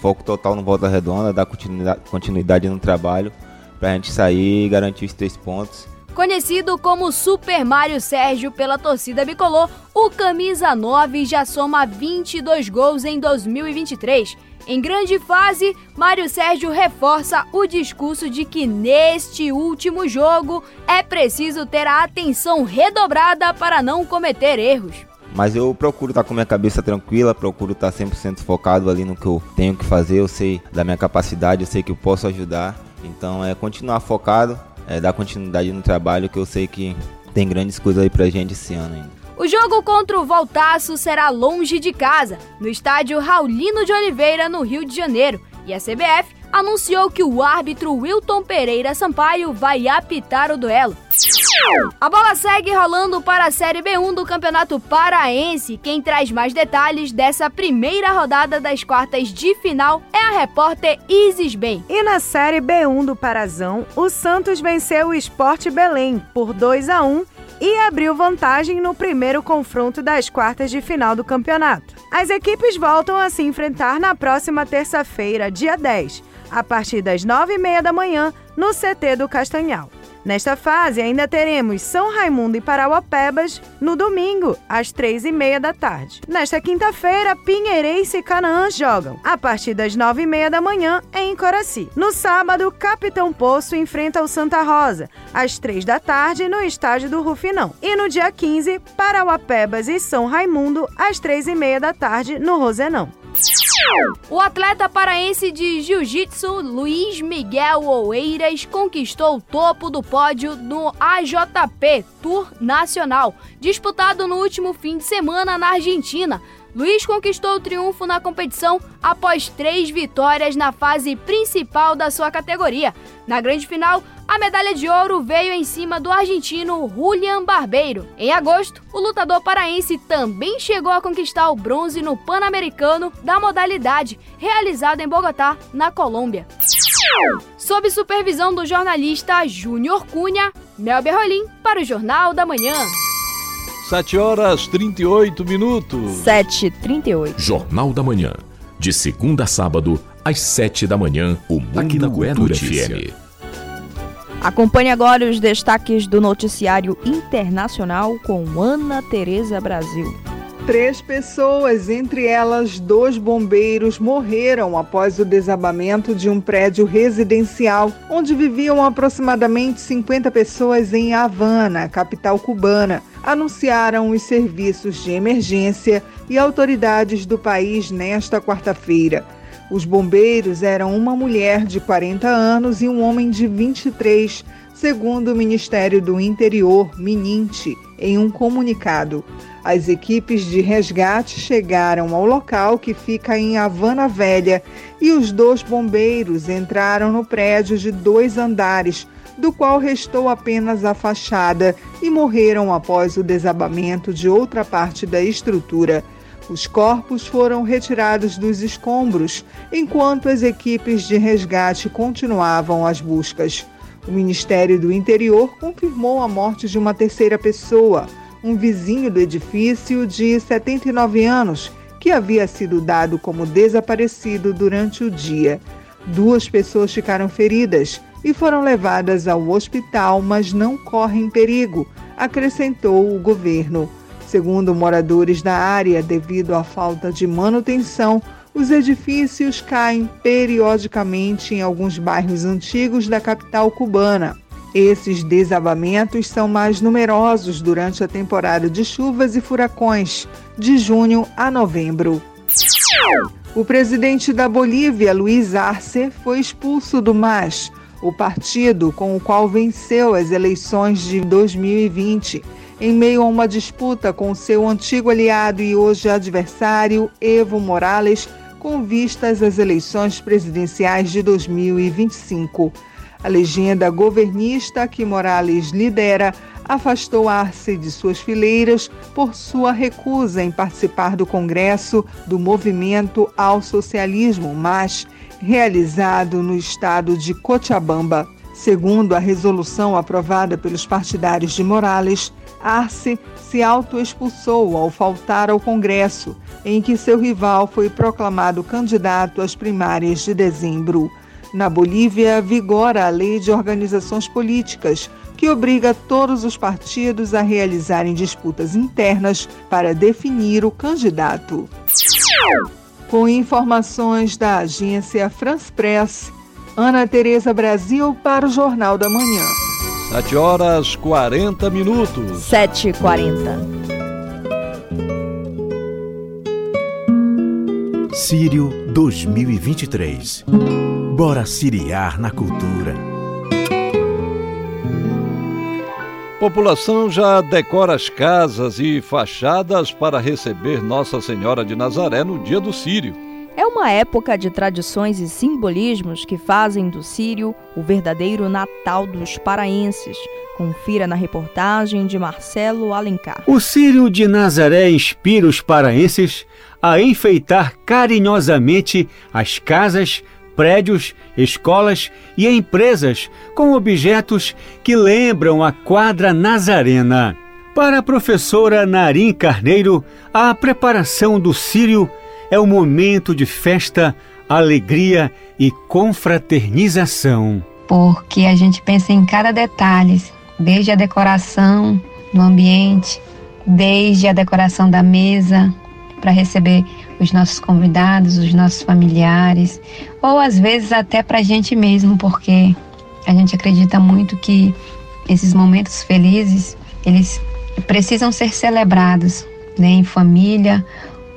foco total no Volta Redonda, dar continuidade, continuidade no trabalho pra gente sair e garantir os três pontos. Conhecido como Super Mário Sérgio pela torcida bicolor, o camisa 9 já soma 22 gols em 2023. Em grande fase, Mário Sérgio reforça o discurso de que neste último jogo é preciso ter a atenção redobrada para não cometer erros. Mas eu procuro estar com minha cabeça tranquila, procuro estar 100% focado ali no que eu tenho que fazer, eu sei da minha capacidade, eu sei que eu posso ajudar então é continuar focado, é dar continuidade no trabalho que eu sei que tem grandes coisas aí pra gente esse ano ainda. O jogo contra o Voltaço será longe de casa, no estádio Raulino de Oliveira, no Rio de Janeiro. E a CBF anunciou que o árbitro Wilton Pereira Sampaio vai apitar o duelo. A bola segue rolando para a Série B1 do Campeonato Paraense. Quem traz mais detalhes dessa primeira rodada das quartas de final é a repórter Isis Bem. E na Série B1 do Parazão, o Santos venceu o Esporte Belém por 2 a 1 e abriu vantagem no primeiro confronto das quartas de final do campeonato. As equipes voltam a se enfrentar na próxima terça-feira, dia 10, a partir das 9h30 da manhã, no CT do Castanhal. Nesta fase, ainda teremos São Raimundo e Parauapebas no domingo, às três e meia da tarde. Nesta quinta-feira, Pinheirense e Canaã jogam, a partir das nove e meia da manhã, em Coraci. No sábado, Capitão Poço enfrenta o Santa Rosa, às três da tarde, no estádio do Rufinão. E no dia 15, Parauapebas e São Raimundo, às três e meia da tarde, no Rosenão. O atleta paraense de jiu-jitsu Luiz Miguel Oeiras conquistou o topo do pódio no AJP Tour Nacional, disputado no último fim de semana na Argentina. Luiz conquistou o triunfo na competição após três vitórias na fase principal da sua categoria. Na grande final, a medalha de ouro veio em cima do argentino Julian Barbeiro. Em agosto, o lutador paraense também chegou a conquistar o bronze no Pan-Americano da modalidade, realizado em Bogotá, na Colômbia. Sob supervisão do jornalista Júnior Cunha, Mel Berrolim para o Jornal da Manhã. 7 horas 38 minutos. 7h38. Jornal da Manhã. De segunda a sábado, às 7 da manhã, o Mundo Aqui na Cultura FM. Acompanhe agora os destaques do noticiário internacional com Ana Tereza Brasil. Três pessoas, entre elas dois bombeiros, morreram após o desabamento de um prédio residencial onde viviam aproximadamente 50 pessoas em Havana, capital cubana, anunciaram os serviços de emergência e autoridades do país nesta quarta-feira. Os bombeiros eram uma mulher de 40 anos e um homem de 23, segundo o Ministério do Interior, Mininte, em um comunicado. As equipes de resgate chegaram ao local que fica em Havana Velha e os dois bombeiros entraram no prédio de dois andares, do qual restou apenas a fachada, e morreram após o desabamento de outra parte da estrutura. Os corpos foram retirados dos escombros, enquanto as equipes de resgate continuavam as buscas. O Ministério do Interior confirmou a morte de uma terceira pessoa, um vizinho do edifício de 79 anos, que havia sido dado como desaparecido durante o dia. Duas pessoas ficaram feridas e foram levadas ao hospital, mas não correm perigo, acrescentou o governo. Segundo moradores da área, devido à falta de manutenção, os edifícios caem periodicamente em alguns bairros antigos da capital cubana. Esses desabamentos são mais numerosos durante a temporada de chuvas e furacões, de junho a novembro. O presidente da Bolívia, Luiz Arce, foi expulso do MAS, o partido com o qual venceu as eleições de 2020 em meio a uma disputa com seu antigo aliado e hoje adversário, Evo Morales, com vistas às eleições presidenciais de 2025. A legenda governista que Morales lidera afastou Arce de suas fileiras por sua recusa em participar do Congresso do Movimento ao Socialismo, mas realizado no estado de Cochabamba. Segundo a resolução aprovada pelos partidários de Morales, Arce se autoexpulsou ao faltar ao Congresso, em que seu rival foi proclamado candidato às primárias de dezembro. Na Bolívia, vigora a Lei de Organizações Políticas, que obriga todos os partidos a realizarem disputas internas para definir o candidato. Com informações da agência France Press, Ana Tereza Brasil para o Jornal da Manhã. 7 horas 40 minutos. 7 h 40 Sírio 2023. Bora siriar na cultura. População já decora as casas e fachadas para receber Nossa Senhora de Nazaré no dia do Sírio. É uma época de tradições e simbolismos que fazem do Sírio o verdadeiro Natal dos paraenses. Confira na reportagem de Marcelo Alencar. O Sírio de Nazaré inspira os paraenses a enfeitar carinhosamente as casas, prédios, escolas e empresas com objetos que lembram a quadra nazarena. Para a professora Narim Carneiro, a preparação do Sírio é um momento de festa, alegria e confraternização. Porque a gente pensa em cada detalhe, desde a decoração do ambiente, desde a decoração da mesa para receber os nossos convidados, os nossos familiares, ou às vezes até para a gente mesmo, porque a gente acredita muito que esses momentos felizes eles precisam ser celebrados, né, em família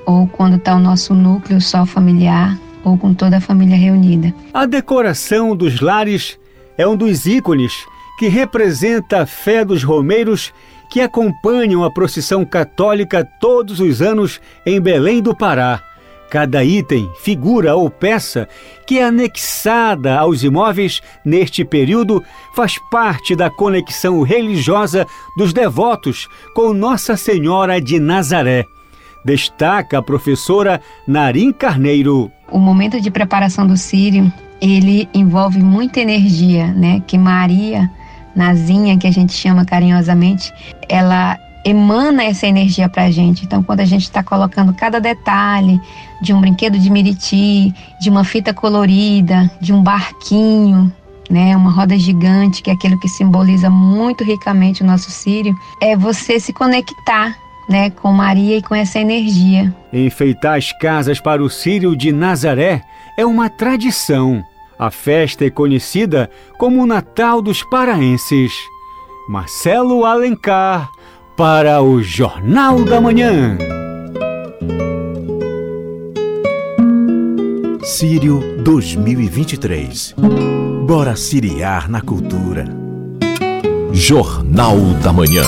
ou quando está o nosso núcleo só familiar, ou com toda a família reunida. A decoração dos lares é um dos ícones que representa a fé dos romeiros que acompanham a procissão católica todos os anos em Belém do Pará. Cada item, figura ou peça que é anexada aos imóveis neste período faz parte da conexão religiosa dos devotos com Nossa Senhora de Nazaré destaca a professora Narim Carneiro. O momento de preparação do Sírio, ele envolve muita energia, né? Que Maria, Nazinha, que a gente chama carinhosamente, ela emana essa energia para a gente. Então, quando a gente está colocando cada detalhe de um brinquedo de miriti, de uma fita colorida, de um barquinho, né, uma roda gigante, que é aquilo que simboliza muito ricamente o nosso Sírio, é você se conectar né, com Maria e com essa energia. Enfeitar as casas para o Círio de Nazaré é uma tradição. A festa é conhecida como o Natal dos Paraenses. Marcelo Alencar para o Jornal da Manhã. Sírio 2023. Bora siriar na cultura. Jornal da Manhã.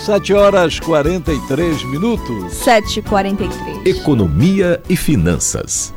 7 horas 43 minutos. 7h43. Economia e finanças.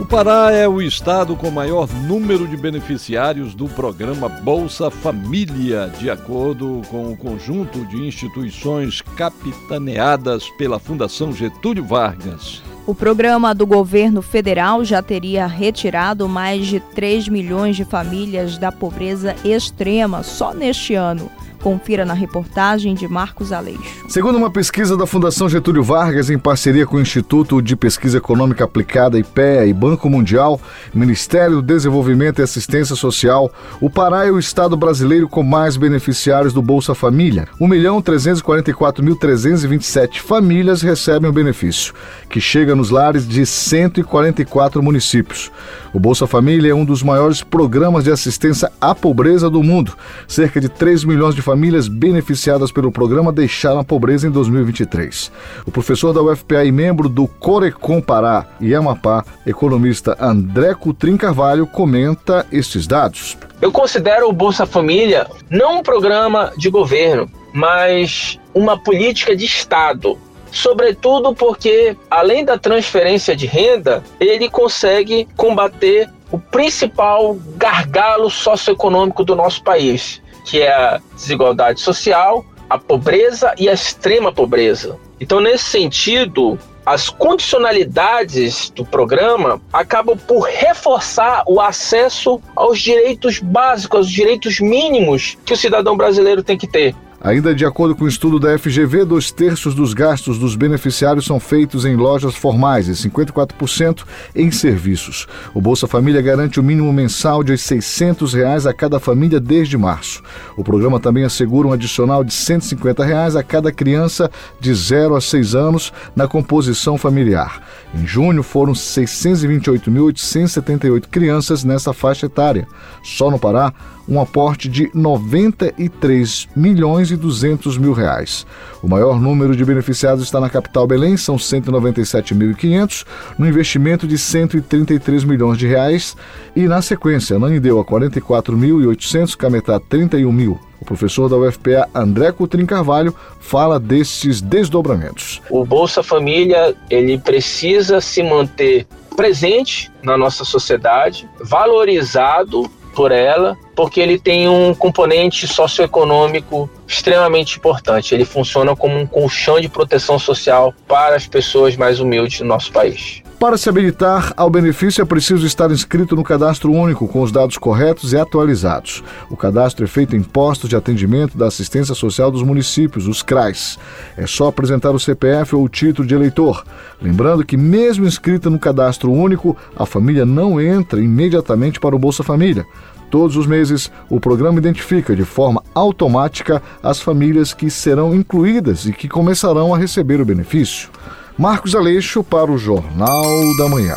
O Pará é o estado com maior número de beneficiários do programa Bolsa Família, de acordo com o conjunto de instituições capitaneadas pela Fundação Getúlio Vargas. O programa do governo federal já teria retirado mais de 3 milhões de famílias da pobreza extrema só neste ano. Confira na reportagem de Marcos Aleixo. Segundo uma pesquisa da Fundação Getúlio Vargas, em parceria com o Instituto de Pesquisa Econômica Aplicada, IPEA e Banco Mundial, Ministério do Desenvolvimento e Assistência Social, o Pará é o estado brasileiro com mais beneficiários do Bolsa Família. 1.344.327 famílias recebem o benefício, que chega nos lares de 144 municípios. O Bolsa Família é um dos maiores programas de assistência à pobreza do mundo. Cerca de 3 milhões de famílias beneficiadas pelo programa deixaram a pobreza em 2023. O professor da UFPA e membro do Corecom Pará e Amapá, economista André Cutrim Carvalho, comenta estes dados. Eu considero o Bolsa Família não um programa de governo, mas uma política de Estado. Sobretudo porque, além da transferência de renda, ele consegue combater o principal gargalo socioeconômico do nosso país, que é a desigualdade social, a pobreza e a extrema pobreza. Então, nesse sentido, as condicionalidades do programa acabam por reforçar o acesso aos direitos básicos, aos direitos mínimos que o cidadão brasileiro tem que ter. Ainda de acordo com o estudo da FGV, dois terços dos gastos dos beneficiários são feitos em lojas formais e 54% em serviços. O Bolsa Família garante o mínimo mensal de 600 reais a cada família desde março. O programa também assegura um adicional de 150 reais a cada criança de 0 a 6 anos na composição familiar. Em junho, foram 628.878 crianças nessa faixa etária. Só no Pará, um aporte de 93 milhões e 200 mil reais. O maior número de beneficiados está na capital Belém, são 197.500, no investimento de 133 milhões de reais, e na sequência, Nanideu a 44.800, Cametá 31 mil. O professor da UFPA, André Coutrin Carvalho, fala desses desdobramentos. O Bolsa Família, ele precisa se manter presente na nossa sociedade, valorizado por ela, porque ele tem um componente socioeconômico extremamente importante. Ele funciona como um colchão de proteção social para as pessoas mais humildes do nosso país. Para se habilitar ao benefício é preciso estar inscrito no cadastro único com os dados corretos e atualizados. O cadastro é feito em postos de atendimento da assistência social dos municípios, os CRAs. É só apresentar o CPF ou o título de eleitor. Lembrando que, mesmo inscrita no cadastro único, a família não entra imediatamente para o Bolsa Família. Todos os meses, o programa identifica de forma automática as famílias que serão incluídas e que começarão a receber o benefício. Marcos Aleixo para o Jornal da Manhã.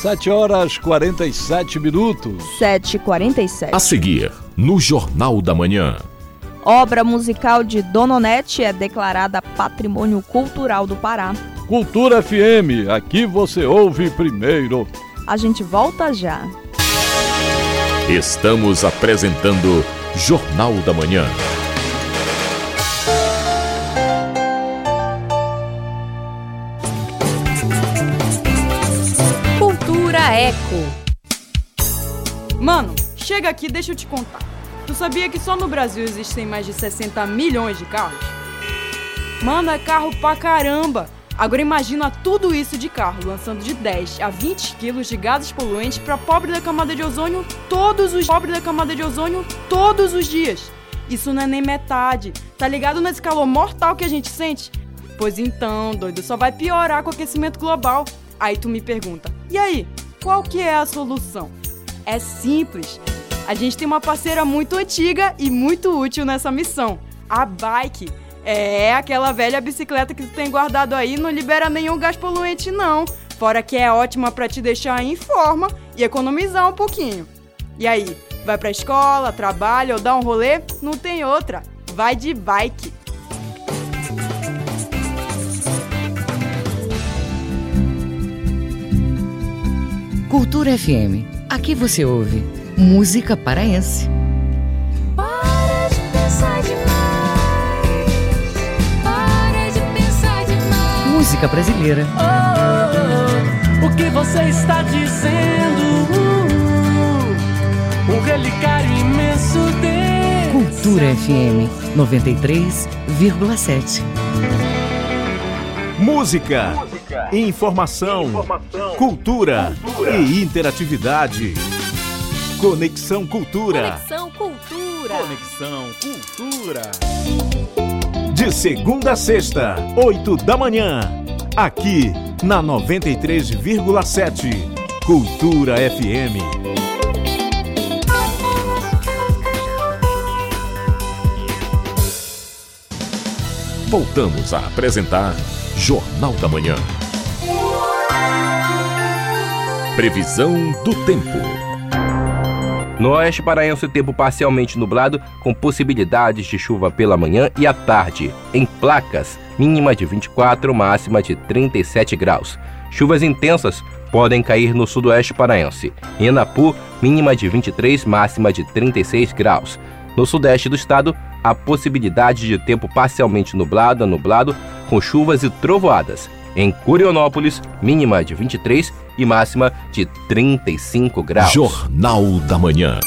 7 horas 47 minutos. 7h47. A seguir, no Jornal da Manhã. Obra musical de Dononete é declarada Patrimônio Cultural do Pará. Cultura FM, aqui você ouve primeiro. A gente volta já. Estamos apresentando Jornal da Manhã. Cultura Eco. Mano, chega aqui, deixa eu te contar. Tu sabia que só no Brasil existem mais de 60 milhões de carros? Mano, é carro pra caramba! Agora imagina tudo isso de carro, lançando de 10 a 20 quilos de gases poluentes para pobre da camada de ozônio todos os pobre da camada de ozônio todos os dias. Isso não é nem metade. Tá ligado nesse calor mortal que a gente sente? Pois então, doido, só vai piorar com o aquecimento global. Aí tu me pergunta: "E aí, qual que é a solução?" É simples. A gente tem uma parceira muito antiga e muito útil nessa missão, a Bike. É, aquela velha bicicleta que tu tem guardado aí não libera nenhum gás poluente não. Fora que é ótima para te deixar em forma e economizar um pouquinho. E aí, vai pra escola, trabalha ou dá um rolê? Não tem outra. Vai de bike. Cultura FM. Aqui você ouve música paraense. Para de pensar demais. Música brasileira. Oh, o que você está dizendo? Um relicário imenso de Cultura FM 93,7. Música, informação, cultura, e interatividade. Conexão Cultura. Conexão Cultura. Conexão Cultura. De segunda a sexta, 8 da manhã. Aqui na 93,7. Cultura FM. Voltamos a apresentar Jornal da Manhã. Previsão do tempo. No oeste paraense, tempo parcialmente nublado, com possibilidades de chuva pela manhã e à tarde. Em placas, mínima de 24, máxima de 37 graus. Chuvas intensas podem cair no sudoeste paraense. Em Enapu, mínima de 23, máxima de 36 graus. No sudeste do estado, há possibilidade de tempo parcialmente nublado a nublado, com chuvas e trovoadas. Em Curionópolis, mínima de 23 e máxima de 35 graus. Jornal da Manhã.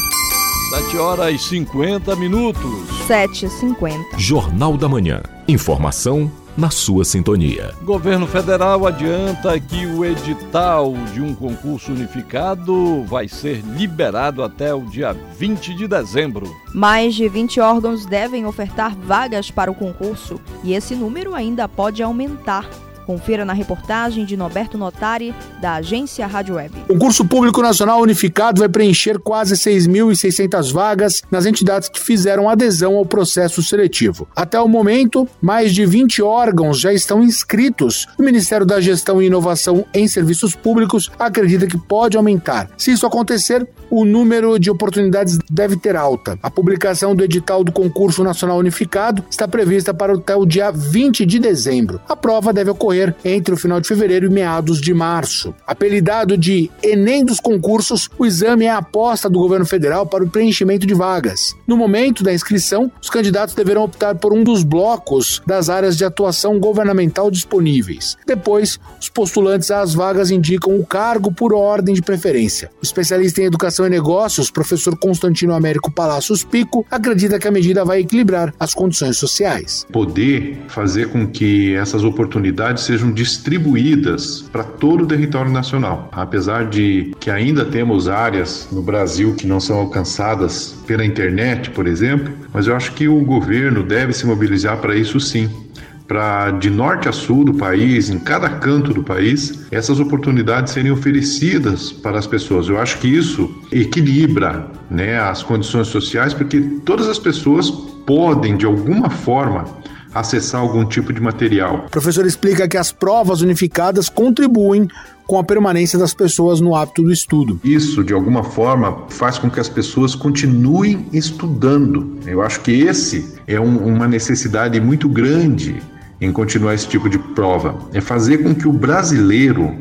7 horas e 50 minutos. 7h50. Jornal da Manhã. Informação na sua sintonia. Governo federal adianta que o edital de um concurso unificado vai ser liberado até o dia 20 de dezembro. Mais de 20 órgãos devem ofertar vagas para o concurso e esse número ainda pode aumentar. Confira na reportagem de Norberto Notari, da agência Rádio Web. O concurso público nacional unificado vai preencher quase 6.600 vagas nas entidades que fizeram adesão ao processo seletivo. Até o momento, mais de 20 órgãos já estão inscritos. O Ministério da Gestão e Inovação em Serviços Públicos acredita que pode aumentar. Se isso acontecer, o número de oportunidades deve ter alta. A publicação do edital do concurso nacional unificado está prevista para até o dia 20 de dezembro. A prova deve ocorrer entre o final de fevereiro e meados de março. Apelidado de Enem dos concursos, o exame é a aposta do governo federal para o preenchimento de vagas. No momento da inscrição, os candidatos deverão optar por um dos blocos das áreas de atuação governamental disponíveis. Depois, os postulantes às vagas indicam o cargo por ordem de preferência. O especialista em educação e negócios, professor Constantino Américo Palacios Pico, acredita que a medida vai equilibrar as condições sociais. Poder fazer com que essas oportunidades sejam distribuídas para todo o território nacional. Apesar de que ainda temos áreas no Brasil que não são alcançadas pela internet, por exemplo, mas eu acho que o governo deve se mobilizar para isso sim para de norte a sul do país, em cada canto do país, essas oportunidades serem oferecidas para as pessoas. Eu acho que isso equilibra, né, as condições sociais, porque todas as pessoas podem de alguma forma acessar algum tipo de material. O professor explica que as provas unificadas contribuem com a permanência das pessoas no hábito do estudo. Isso, de alguma forma, faz com que as pessoas continuem estudando. Eu acho que esse é um, uma necessidade muito grande em continuar esse tipo de prova. É fazer com que o brasileiro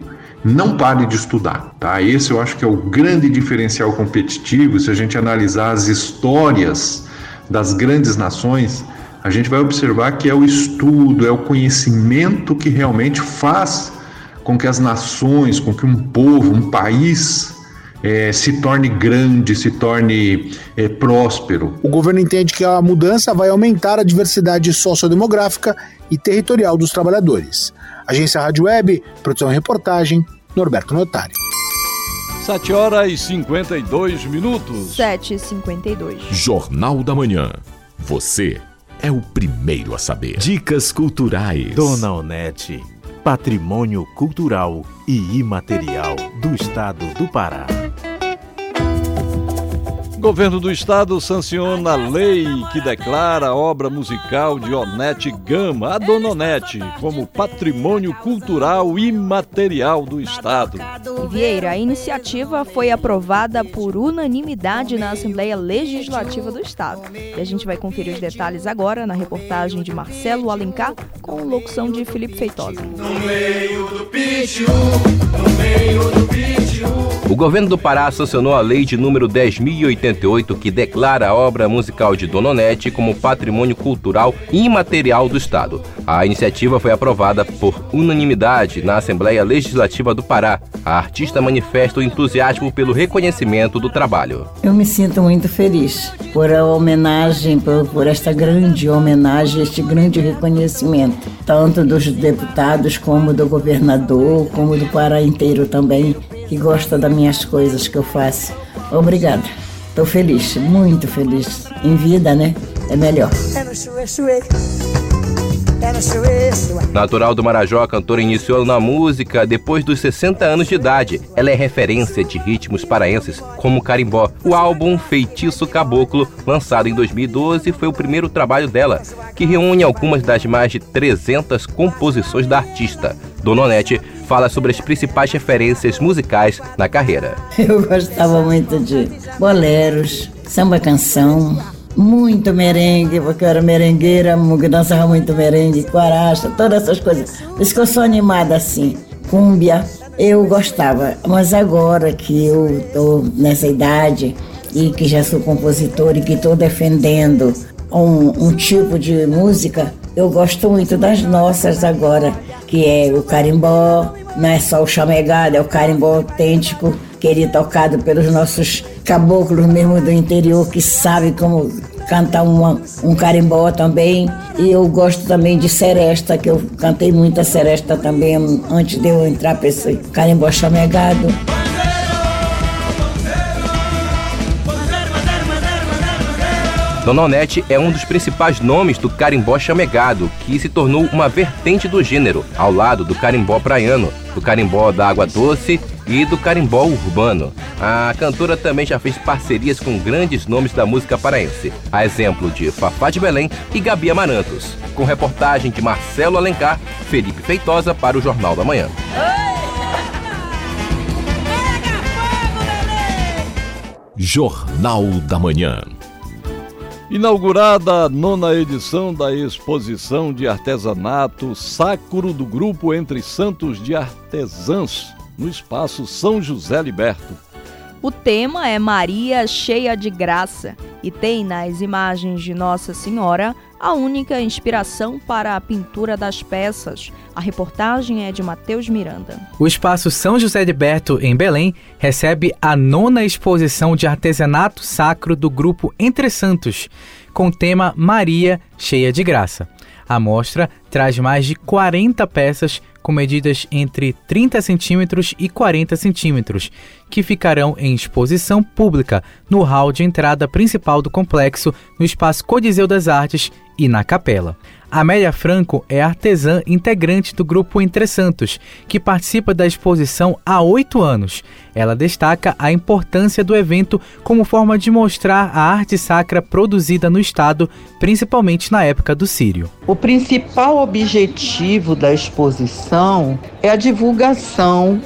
não pare de estudar, tá? Esse eu acho que é o grande diferencial competitivo. Se a gente analisar as histórias das grandes nações, a gente vai observar que é o estudo, é o conhecimento que realmente faz com que as nações, com que um povo, um país é, se torne grande, se torne é, próspero. O governo entende que a mudança vai aumentar a diversidade sociodemográfica e territorial dos trabalhadores. Agência Rádio Web, produção e reportagem, Norberto Notari. 7 horas e 52 minutos. 7 e 52. Jornal da Manhã. Você é o primeiro a saber. Dicas culturais. Dona Onete, patrimônio cultural e imaterial do estado do Pará. Governo do Estado sanciona a lei que declara a obra musical de Onete Gama, a Dona Onete, como patrimônio cultural imaterial do Estado. E Vieira, a iniciativa foi aprovada por unanimidade na Assembleia Legislativa do Estado. E a gente vai conferir os detalhes agora na reportagem de Marcelo Alencar, com locução de Felipe Feitosa. No meio do pitio, no meio do pitio. O governo do Pará sancionou a lei de número 10.088 que declara a obra musical de Dona Onete como patrimônio cultural imaterial do Estado. A iniciativa foi aprovada por unanimidade na Assembleia Legislativa do Pará. A artista manifesta o entusiasmo pelo reconhecimento do trabalho. Eu me sinto muito feliz por a homenagem, por, por esta grande homenagem, este grande reconhecimento, tanto dos deputados como do governador, como do Pará inteiro também, que gosta das minhas coisas que eu faço. Obrigada. Estou feliz, muito feliz. Em vida, né? É melhor. Natural do Marajó, a cantora iniciou na música depois dos 60 anos de idade. Ela é referência de ritmos paraenses como carimbó. O álbum Feitiço Caboclo, lançado em 2012, foi o primeiro trabalho dela, que reúne algumas das mais de 300 composições da artista. Dona Onete fala sobre as principais referências musicais na carreira. Eu gostava muito de boleros, samba canção, muito merengue, porque eu era merengueira, dançava muito merengue, quaracha, todas essas coisas. Por isso que eu sou animada assim. Cúmbia, eu gostava. Mas agora que eu tô nessa idade e que já sou compositor e que estou defendendo um, um tipo de música, eu gosto muito das nossas agora, que é o carimbó, não é só o chamegado, é o carimbó autêntico, querido tocado pelos nossos caboclos mesmo do interior que sabe como cantar uma, um carimbó também. E eu gosto também de seresta, que eu cantei muita seresta também antes de eu entrar para esse carimbó chamegado. Dona Onete é um dos principais nomes do carimbó chamegado, que se tornou uma vertente do gênero, ao lado do carimbó praiano, do carimbó da água doce e do carimbó urbano. A cantora também já fez parcerias com grandes nomes da música paraense, a exemplo de Fafá de Belém e Gabi Amarantos. Com reportagem de Marcelo Alencar, Felipe Feitosa para o Jornal da Manhã. Jornal da Manhã. Inaugurada a nona edição da exposição de artesanato Sacro do Grupo Entre Santos de Artesãs, no espaço São José Liberto. O tema é Maria cheia de graça e tem nas imagens de Nossa Senhora a única inspiração para a pintura das peças. A reportagem é de Matheus Miranda. O espaço São José de Berto, em Belém, recebe a nona exposição de artesanato sacro do grupo Entre Santos, com o tema Maria cheia de graça. A mostra traz mais de 40 peças com medidas entre 30 centímetros e 40 centímetros, que ficarão em exposição pública no hall de entrada principal do complexo, no Espaço Codizeu das Artes e na Capela. Amélia Franco é artesã integrante do grupo Entre Santos, que participa da exposição há oito anos. Ela destaca a importância do evento como forma de mostrar a arte sacra produzida no estado, principalmente na época do Sírio. O principal objetivo da exposição é a divulgação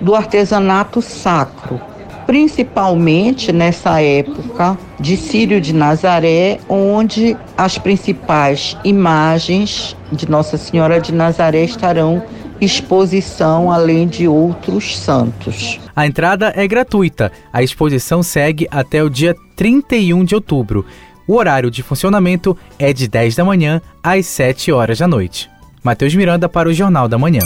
do artesanato sacro, principalmente nessa época de Sírio de Nazaré, onde as principais imagens de Nossa Senhora de Nazaré estarão exposição, além de outros santos. A entrada é gratuita. A exposição segue até o dia 31 de outubro. O horário de funcionamento é de 10 da manhã às 7 horas da noite. Matheus Miranda para o Jornal da Manhã.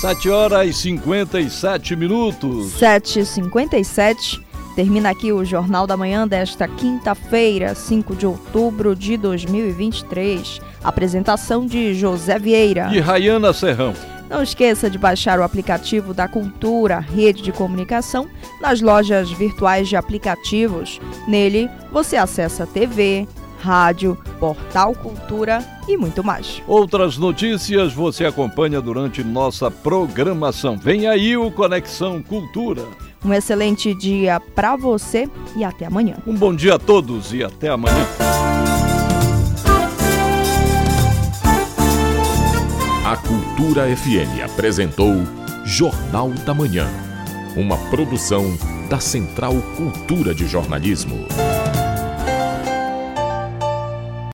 7 horas e 57 minutos. 7h57. Termina aqui o Jornal da Manhã desta quinta-feira, 5 de outubro de 2023. Apresentação de José Vieira e Rayana Serrão. Não esqueça de baixar o aplicativo da Cultura, rede de comunicação, nas lojas virtuais de aplicativos. Nele, você acessa TV, rádio, portal Cultura e muito mais. Outras notícias você acompanha durante nossa programação. Vem aí o Conexão Cultura. Um excelente dia para você e até amanhã. Um bom dia a todos e até amanhã. A Cultura FM apresentou Jornal da Manhã, uma produção da Central Cultura de Jornalismo.